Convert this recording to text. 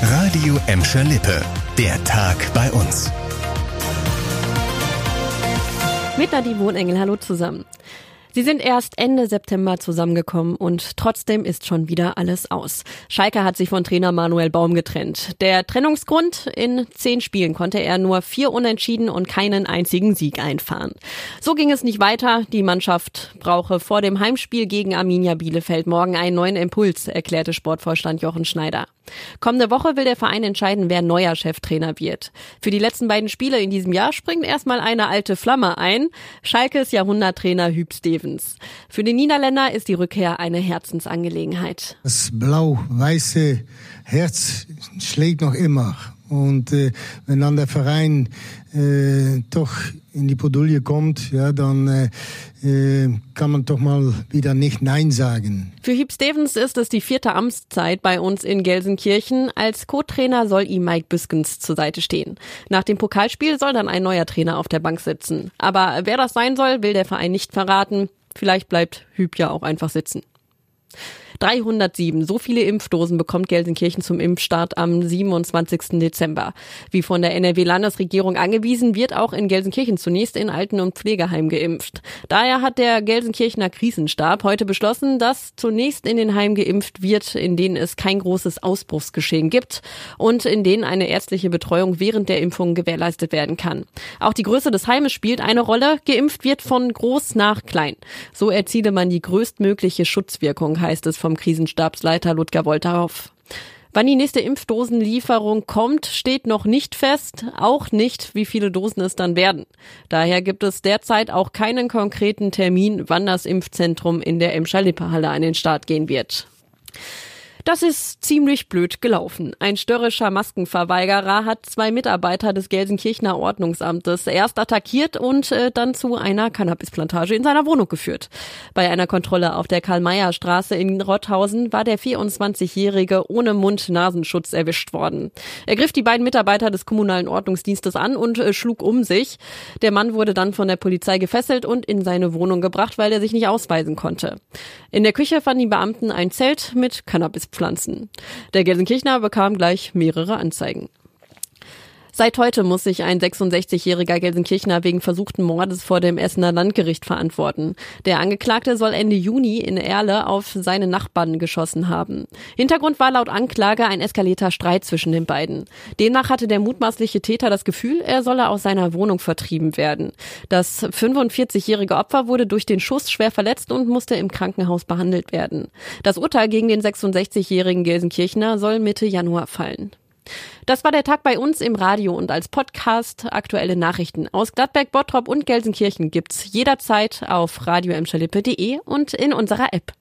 Radio Emscher Lippe. Der Tag bei uns. Mit Nadine Wohnengel, hallo zusammen. Sie sind erst Ende September zusammengekommen und trotzdem ist schon wieder alles aus. Schalke hat sich von Trainer Manuel Baum getrennt. Der Trennungsgrund? In zehn Spielen konnte er nur vier Unentschieden und keinen einzigen Sieg einfahren. So ging es nicht weiter. Die Mannschaft brauche vor dem Heimspiel gegen Arminia Bielefeld morgen einen neuen Impuls, erklärte Sportvorstand Jochen Schneider. Kommende Woche will der Verein entscheiden, wer neuer Cheftrainer wird. Für die letzten beiden Spiele in diesem Jahr springt erstmal eine alte Flamme ein. Schalkes Jahrhunderttrainer Hüb Stevens. Für den Niederländer ist die Rückkehr eine Herzensangelegenheit. Das blau-weiße Herz schlägt noch immer. Und äh, wenn dann der Verein äh, doch in die Podulie kommt, ja, dann äh, äh, kann man doch mal wieder nicht Nein sagen. Für Hüb Stevens ist es die vierte Amtszeit bei uns in Gelsenkirchen. Als Co-Trainer soll ihm Mike Büskens zur Seite stehen. Nach dem Pokalspiel soll dann ein neuer Trainer auf der Bank sitzen. Aber wer das sein soll, will der Verein nicht verraten. Vielleicht bleibt Hüb ja auch einfach sitzen. 307. So viele Impfdosen bekommt Gelsenkirchen zum Impfstart am 27. Dezember. Wie von der NRW-Landesregierung angewiesen, wird auch in Gelsenkirchen zunächst in Alten- und Pflegeheimen geimpft. Daher hat der Gelsenkirchener Krisenstab heute beschlossen, dass zunächst in den Heimen geimpft wird, in denen es kein großes Ausbruchsgeschehen gibt und in denen eine ärztliche Betreuung während der Impfung gewährleistet werden kann. Auch die Größe des Heimes spielt eine Rolle. Geimpft wird von groß nach klein. So erziele man die größtmögliche Schutzwirkung, heißt es vom vom Krisenstabsleiter Ludger Wolterhoff. Wann die nächste Impfdosenlieferung kommt, steht noch nicht fest, auch nicht, wie viele Dosen es dann werden. Daher gibt es derzeit auch keinen konkreten Termin, wann das Impfzentrum in der Emscher-Lippe-Halle an den Start gehen wird. Das ist ziemlich blöd gelaufen. Ein störrischer Maskenverweigerer hat zwei Mitarbeiter des Gelsenkirchener Ordnungsamtes erst attackiert und äh, dann zu einer Cannabisplantage in seiner Wohnung geführt. Bei einer Kontrolle auf der Karl-Meyer-Straße in Rotthausen war der 24-Jährige ohne Mund-Nasenschutz erwischt worden. Er griff die beiden Mitarbeiter des kommunalen Ordnungsdienstes an und äh, schlug um sich. Der Mann wurde dann von der Polizei gefesselt und in seine Wohnung gebracht, weil er sich nicht ausweisen konnte. In der Küche fanden die Beamten ein Zelt mit Cannabisplantagen. Pflanzen. Der Gelsenkirchner bekam gleich mehrere Anzeigen. Seit heute muss sich ein 66-jähriger Gelsenkirchner wegen versuchten Mordes vor dem Essener Landgericht verantworten. Der Angeklagte soll Ende Juni in Erle auf seine Nachbarn geschossen haben. Hintergrund war laut Anklage ein eskalierter Streit zwischen den beiden. Demnach hatte der mutmaßliche Täter das Gefühl, er solle aus seiner Wohnung vertrieben werden. Das 45-jährige Opfer wurde durch den Schuss schwer verletzt und musste im Krankenhaus behandelt werden. Das Urteil gegen den 66-jährigen Gelsenkirchner soll Mitte Januar fallen. Das war der Tag bei uns im Radio und als Podcast aktuelle Nachrichten aus Gladberg, Bottrop und Gelsenkirchen gibt's jederzeit auf radioemschalippe.de und in unserer App.